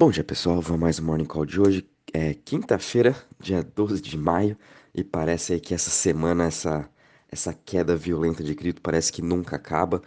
Bom dia pessoal, vamos mais um Morning Call de hoje. É quinta-feira, dia 12 de maio, e parece aí que essa semana, essa, essa queda violenta de cripto parece que nunca acaba.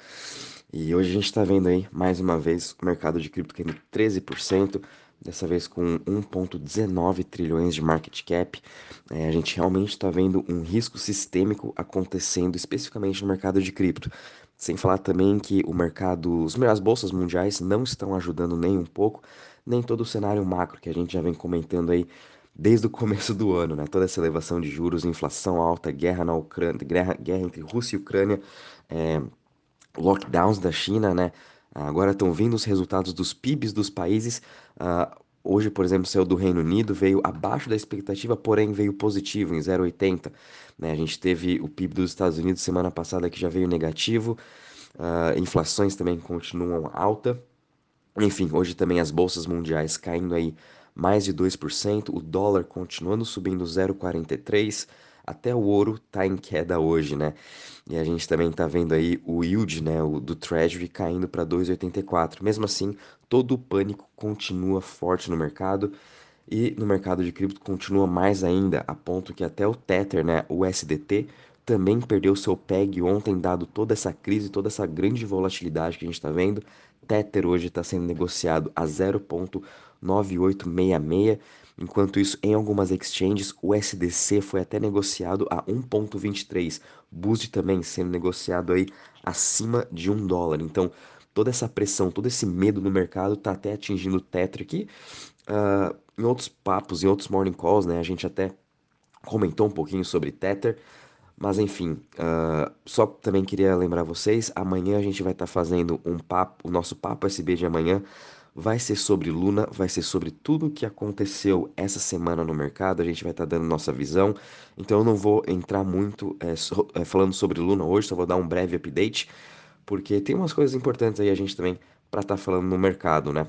E hoje a gente está vendo aí, mais uma vez, o mercado de cripto caindo 13%, dessa vez com 1,19 trilhões de market cap. É, a gente realmente está vendo um risco sistêmico acontecendo especificamente no mercado de cripto. Sem falar também que o mercado, as bolsas mundiais não estão ajudando nem um pouco nem todo o cenário macro que a gente já vem comentando aí desde o começo do ano, né? Toda essa elevação de juros, inflação alta, guerra na Ucrânia, guerra, guerra entre Rússia e Ucrânia, é, lockdowns da China, né? Agora estão vindo os resultados dos PIBs dos países. Uh, hoje, por exemplo, saiu do Reino Unido, veio abaixo da expectativa, porém veio positivo em 0,80. Né? A gente teve o PIB dos Estados Unidos semana passada que já veio negativo. Uh, inflações também continuam alta. Enfim, hoje também as bolsas mundiais caindo aí mais de 2%, o dólar continuando subindo 0,43%, até o ouro tá em queda hoje, né? E a gente também tá vendo aí o yield, né, o do Treasury caindo para 2,84. Mesmo assim, todo o pânico continua forte no mercado e no mercado de cripto continua mais ainda, a ponto que até o Tether, né, o SDT, também perdeu seu PEG ontem, dado toda essa crise, toda essa grande volatilidade que a gente está vendo. Tether hoje está sendo negociado a 0,9866, enquanto isso em algumas exchanges o SDC foi até negociado a 1,23, Boost também sendo negociado aí acima de um dólar. Então toda essa pressão, todo esse medo no mercado está até atingindo o Tether aqui. Uh, em outros papos, em outros morning calls, né, a gente até comentou um pouquinho sobre Tether. Mas enfim, uh, só também queria lembrar vocês, amanhã a gente vai estar tá fazendo um papo, o nosso papo SB de amanhã vai ser sobre Luna, vai ser sobre tudo o que aconteceu essa semana no mercado, a gente vai estar tá dando nossa visão, então eu não vou entrar muito é, so, é, falando sobre Luna hoje, só vou dar um breve update, porque tem umas coisas importantes aí a gente também para estar tá falando no mercado, né?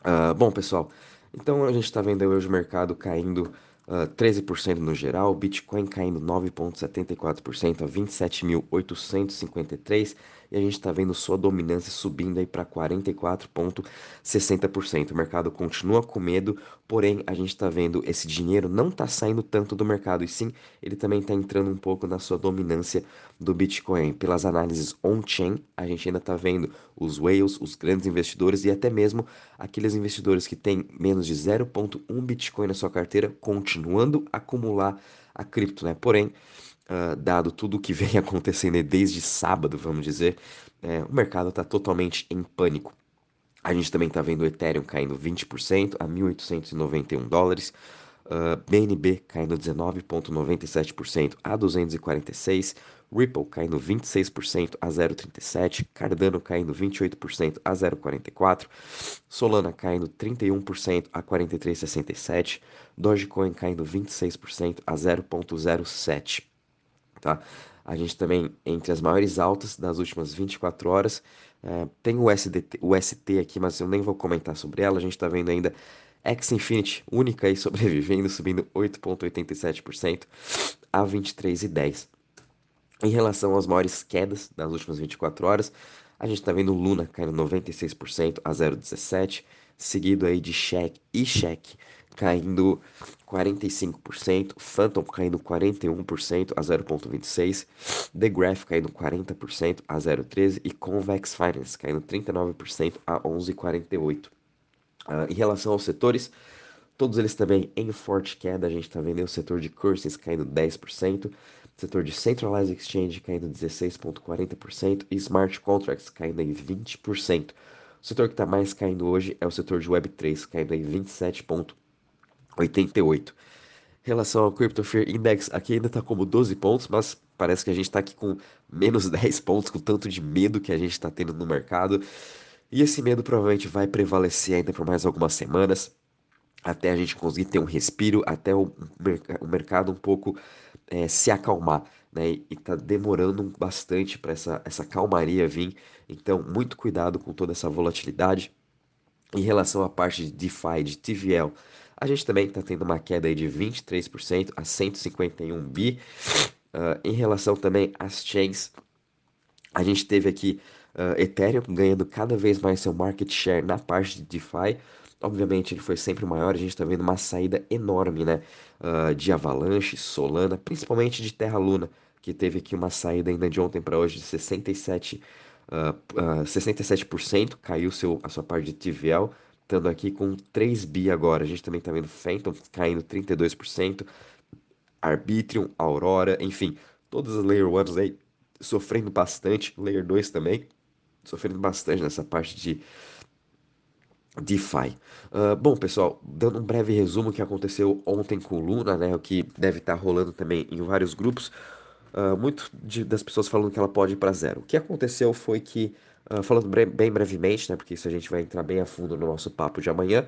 Uh, bom, pessoal, então a gente está vendo hoje o mercado caindo uh, ah, 13% no geral, Bitcoin caindo 9,74% a 27.853 e a gente está vendo sua dominância subindo aí para 44,60%. O mercado continua com medo, porém a gente está vendo esse dinheiro não está saindo tanto do mercado, e sim ele também está entrando um pouco na sua dominância do Bitcoin. Pelas análises on-chain, a gente ainda está vendo os whales, os grandes investidores e até mesmo aqueles investidores que têm menos de 0,1 Bitcoin na sua carteira continuando a acumular a cripto, né? Porém, uh, dado tudo o que vem acontecendo desde sábado, vamos dizer, é, o mercado está totalmente em pânico. A gente também está vendo o Ethereum caindo 20% a 1.891 dólares, uh, BNB caindo 19,97% a 246, Ripple caindo 26% a 0,37, Cardano caindo 28% a 0,44, Solana caindo 31% a 43,67, Dogecoin caindo 26% a 0,07 tá? A gente também, entre as maiores altas das últimas 24 horas, é, tem o, SDT, o ST aqui, mas eu nem vou comentar sobre ela. A gente está vendo ainda X Infinity, única aí sobrevivendo, subindo 8,87% a 23,10%. Em relação às maiores quedas das últimas 24 horas, a gente está vendo Luna caindo 96% a 0,17%, seguido aí de Check e Check caindo 45%, Phantom caindo 41% a 0,26%, The Graph caindo 40% a 0,13% e Convex Finance caindo 39% a 11,48%. Uh, ah, em relação aos setores, todos eles também em forte queda, a gente está vendo o setor de currencies caindo 10%, setor de Centralized Exchange caindo 16,40% e Smart Contracts caindo em 20%. O setor que está mais caindo hoje é o setor de Web3, caindo em 27,40%. 88. Em relação ao Crypto Fear Index, aqui ainda está como 12 pontos, mas parece que a gente está aqui com menos 10 pontos, com tanto de medo que a gente está tendo no mercado. E esse medo provavelmente vai prevalecer ainda por mais algumas semanas, até a gente conseguir ter um respiro, até o, o mercado um pouco é, se acalmar. Né? E está demorando bastante para essa, essa calmaria vir. Então, muito cuidado com toda essa volatilidade. Em relação à parte de DeFi, de TVL, a gente também está tendo uma queda aí de 23% a 151 bi. Uh, em relação também às chains, a gente teve aqui Uh, Ethereum ganhando cada vez mais seu market share na parte de DeFi. Obviamente ele foi sempre maior, a gente está vendo uma saída enorme, né? Uh, de Avalanche, Solana, principalmente de Terra Luna, que teve aqui uma saída ainda de ontem para hoje de 67, uh, uh, 67%, caiu seu, a sua parte de TVL, estando aqui com 3 bi agora. A gente também está vendo Phantom caindo 32%, Arbitrium, Aurora, enfim, todas as Layer 1 aí sofrendo bastante, Layer 2 também, sofrendo bastante nessa parte de DeFi. Uh, bom, pessoal, dando um breve resumo que aconteceu ontem com Luna, né, o que deve estar tá rolando também em vários grupos, uh, muito de, das pessoas falando que ela pode ir para zero. O que aconteceu foi que, uh, falando bem brevemente, né, porque isso a gente vai entrar bem a fundo no nosso papo de amanhã,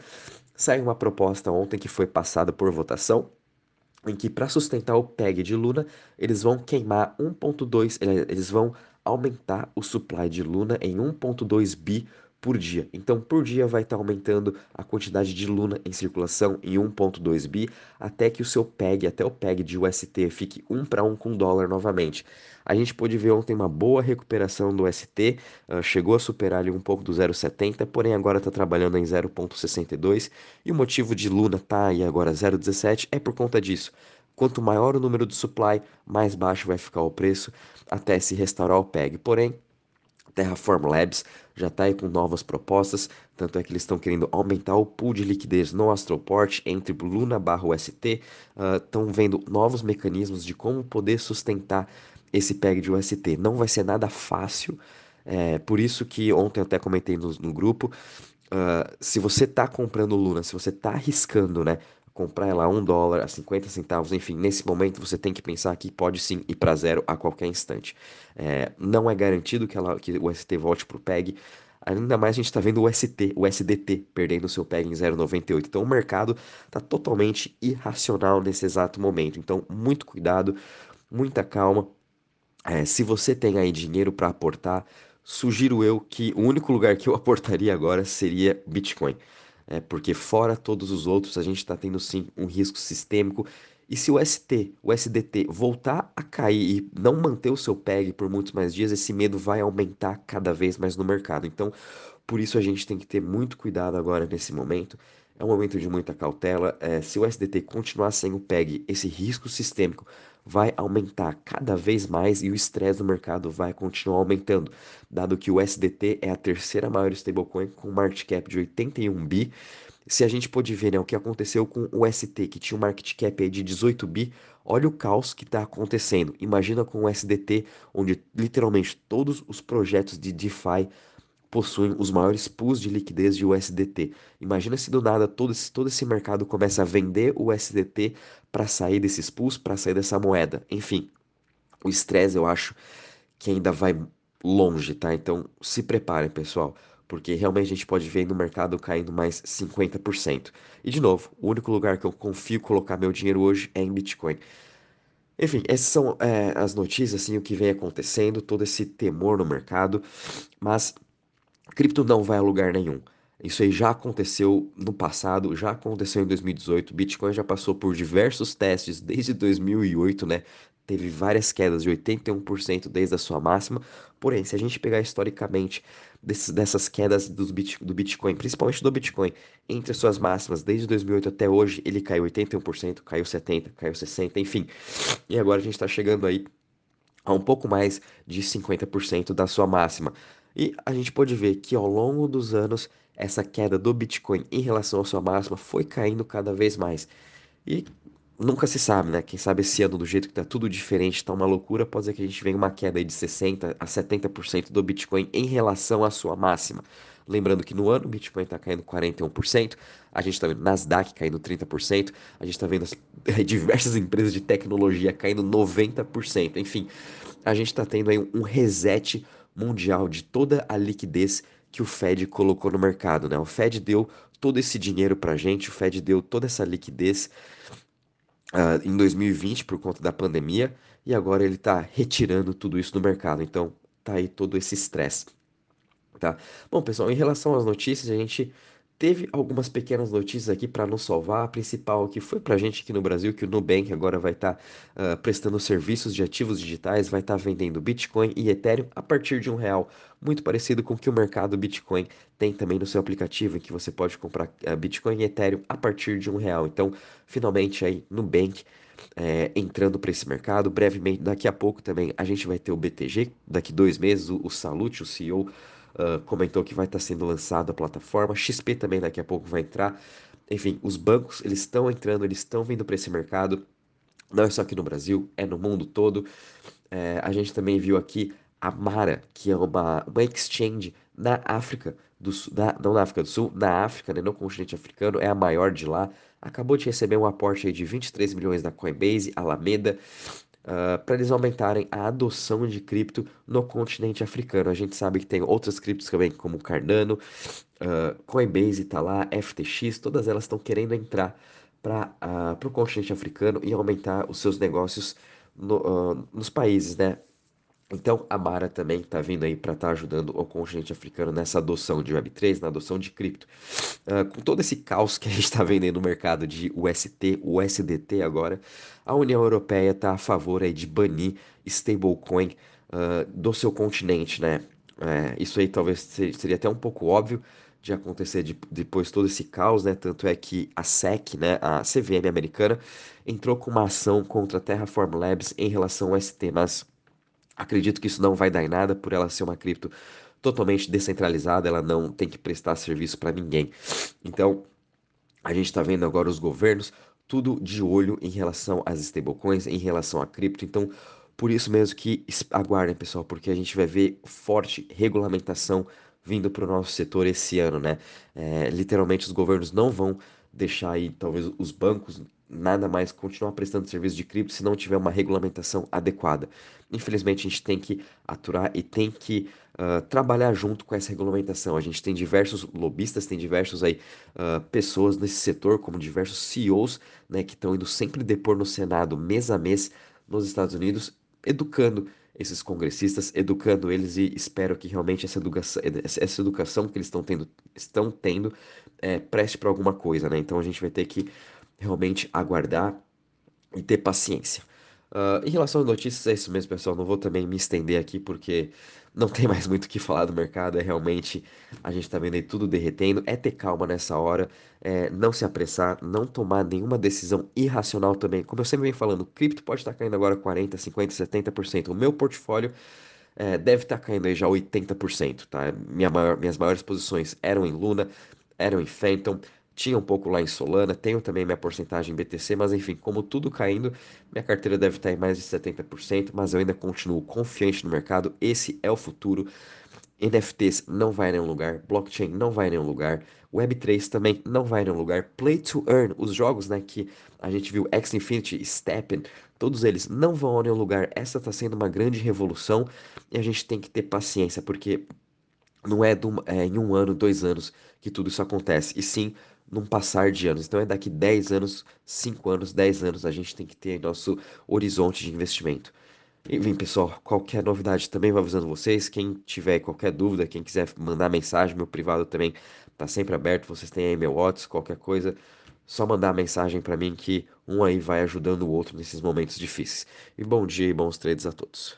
saiu uma proposta ontem que foi passada por votação, em que para sustentar o PEG de Luna, eles vão queimar 1.2, eles vão aumentar o supply de Luna em 1.2 bi por dia. Então, por dia vai estar tá aumentando a quantidade de Luna em circulação em 1.2 bi, até que o seu PEG, até o PEG de UST fique 1 para 1 com dólar novamente. A gente pôde ver ontem uma boa recuperação do ST, uh, ah, chegou a superar ali um pouco do 0,70, porém agora está trabalhando em 0,62, e o motivo de Luna tá aí agora 0,17 é por conta disso. Quanto maior o número de supply, mais baixo vai ficar o preço até se restaurar o PEG. Porém, Terraform Labs já está aí com novas propostas, tanto é que eles estão querendo aumentar o pool de liquidez no Astroport entre Luna barra UST, estão uh, vendo novos mecanismos de como poder sustentar esse PEG de UST. Não vai ser nada fácil, é, por isso que ontem eu até comentei no, no grupo, uh, se você está comprando Luna, se você está arriscando, né, comprar ela a 1 dólar, a 50 centavos, enfim, nesse momento você tem que pensar que pode sim ir para zero a qualquer instante. É, não é garantido que, ela, que o ST volte para o PEG, ainda mais a gente está vendo o ST, o SDT perdendo seu PEG em 0,98. Então o mercado está totalmente irracional nesse exato momento. Então, muito cuidado, muita calma. É, se você tem aí dinheiro para aportar, sugiro eu que o único lugar que eu aportaria agora seria Bitcoin é, porque fora todos os outros a gente está tendo sim um risco sistêmico. E se o ST, o SDT voltar a cair e não manter o seu PEG por muitos mais dias, esse medo vai aumentar cada vez mais no mercado. Então, por isso a gente tem que ter muito cuidado agora nesse momento. É um momento de muita cautela. É, se o SDT continuar sem o PEG, esse risco sistêmico vai aumentar cada vez mais e o estresse do mercado vai continuar aumentando, dado que o SDT é a terceira maior stablecoin com market cap de 81 bi. Se a gente pode ver né, o que aconteceu com o ST, que tinha um market cap de 18 bi, olha o caos que está acontecendo. Imagina com o SDT, onde literalmente todos os projetos de DeFi possuem os maiores pools de liquidez de USDT. Imagina se do nada todo esse, todo esse mercado começa a vender o USDT para sair desses pools, para sair dessa moeda. Enfim, o estresse eu acho que ainda vai longe, tá? Então se preparem, pessoal, porque realmente a gente pode ver no mercado caindo mais 50%. E de novo, o único lugar que eu confio colocar meu dinheiro hoje é em Bitcoin. Enfim, essas são é, as notícias, assim, o que vem acontecendo, todo esse temor no mercado, mas Cripto não vai a lugar nenhum. Isso aí já aconteceu no passado, já aconteceu em 2018. Bitcoin já passou por diversos testes desde 2008, né? Teve várias quedas de 81% desde a sua máxima. Porém, se a gente pegar historicamente desses, dessas quedas do, bit, do Bitcoin, principalmente do Bitcoin, entre as suas máximas desde 2008 até hoje, ele caiu 81%, caiu 70%, caiu 60%, enfim. E agora a gente está chegando aí a um pouco mais de 50% da sua máxima. E a gente pode ver que ao longo dos anos, essa queda do Bitcoin em relação à sua máxima foi caindo cada vez mais. E nunca se sabe, né? Quem sabe esse ano, do jeito que tá tudo diferente, tá uma loucura, pode ser que a gente venha uma queda de 60% a 70% do Bitcoin em relação à sua máxima. Lembrando que no ano o Bitcoin está caindo 41%, a gente está vendo Nasdaq caindo 30%, a gente está vendo as, diversas empresas de tecnologia caindo 90%. Enfim, a gente está tendo aí um reset mundial de toda a liquidez que o Fed colocou no mercado, né? O Fed deu todo esse dinheiro para a gente, o Fed deu toda essa liquidez uh, em 2020 por conta da pandemia e agora ele está retirando tudo isso do mercado. Então tá aí todo esse estresse, tá? Bom, pessoal, em relação às notícias, a gente teve algumas pequenas notícias aqui para nos salvar. A principal que foi para a gente aqui no Brasil, que o Nubank agora vai estar tá, uh, prestando serviços de ativos digitais, vai estar tá vendendo Bitcoin e Ethereum a partir de um real. Muito parecido com o que o mercado Bitcoin tem também no seu aplicativo, em que você pode comprar uh, Bitcoin e Ethereum a partir de um real. Então, finalmente aí, Nubank é, entrando para esse mercado. Brevemente, daqui a pouco também a gente vai ter o BTG, daqui dois meses, o, o Salute, o CEO, uh, comentou que vai estar tá sendo lançado a plataforma. XP também daqui a pouco vai entrar. Enfim, os bancos eles estão entrando, eles estão vindo para esse mercado. Não é só aqui no Brasil, é no mundo todo. É, a gente também viu aqui a Mara, que é uma, uma exchange na África do Sul, na, não na África do Sul, na África, né, no continente africano, é a maior de lá. Acabou de receber um aporte de 23 milhões da Coinbase, Alameda, uh, para eles aumentarem a adoção de cripto no continente africano. A gente sabe que tem outras criptos também, como Cardano, uh, Coinbase está lá, FTX, todas elas estão querendo entrar para uh, o continente africano e aumentar os seus negócios no, nos países, né? Então, a Mara também está vindo aí para estar tá ajudando o continente africano nessa adoção de Web3, na adoção de cripto. Uh, com todo esse caos que a gente está vendo aí no mercado de UST, USDT agora, a União Europeia está a favor aí de banir stablecoin uh, do seu continente, né? É, isso aí talvez seria até um pouco óbvio de acontecer de, depois todo esse caos, né? Tanto é que a SEC, né, a CVM americana, entrou com uma ação contra a Terraform Labs em relação ao ST, mas Acredito que isso não vai dar em nada por ela ser uma cripto totalmente descentralizada, ela não tem que prestar serviço para ninguém. Então, a gente está vendo agora os governos tudo de olho em relação às stablecoins, em relação à cripto. Então, por isso mesmo que aguardem, pessoal, porque a gente vai ver forte regulamentação vindo para o nosso setor esse ano, né? É, literalmente, os governos não vão deixar aí, talvez, os bancos nada mais continuar prestando serviço de cripto se não tiver uma regulamentação adequada. Infelizmente, a gente tem que aturar e tem que uh, trabalhar junto com essa regulamentação. A gente tem diversos lobistas, tem diversos aí uh, pessoas nesse setor, como diversos CEOs, né, que estão indo sempre depor no Senado mês a mês nos Estados Unidos, educando esses congressistas, educando eles e espero que realmente essa educação, essa educação que eles estão tendo, estão tendo é, preste para alguma coisa, né? Então a gente vai ter que realmente aguardar e ter paciência. Uh, em relação às notícias, é isso mesmo, pessoal. Não vou também me estender aqui porque não tem mais muito o que falar do mercado. É realmente a gente tá vendo aí tudo derretendo. É ter calma nessa hora, é não se apressar, não tomar nenhuma decisão irracional também. Como eu sempre venho falando, cripto pode estar tá caindo agora 40, 50, 70%. O meu portfólio é, deve estar tá caindo aí já 80%, tá? Minha maior, minhas maiores posições eram em Luna, eram em Phantom, tinha um pouco lá em Solana, tenho também minha porcentagem em BTC, mas enfim, como tudo caindo, minha carteira deve estar em mais de 70%, mas eu ainda continuo confiante no mercado, esse é o futuro. NFTs não vai a nenhum lugar, blockchain não vai a nenhum lugar, Web3 também não vai a nenhum lugar, Play to Earn, os jogos né, que a gente viu, X Infinity, Steppen, todos eles não vão a nenhum lugar. Essa está sendo uma grande revolução e a gente tem que ter paciência, porque não é, do, é em um ano, dois anos que tudo isso acontece, e sim num passar de anos. Então é daqui 10 anos, 5 anos, 10 anos a gente tem que ter nosso horizonte de investimento. Enfim, pessoal, qualquer novidade também vou avisando vocês. Quem tiver qualquer dúvida, quem quiser mandar mensagem, meu privado também tá sempre aberto. Vocês têm aí meu WhatsApp, qualquer coisa, só mandar mensagem para mim que um aí vai ajudando o outro nesses momentos difíceis. E bom dia e bons trades a todos.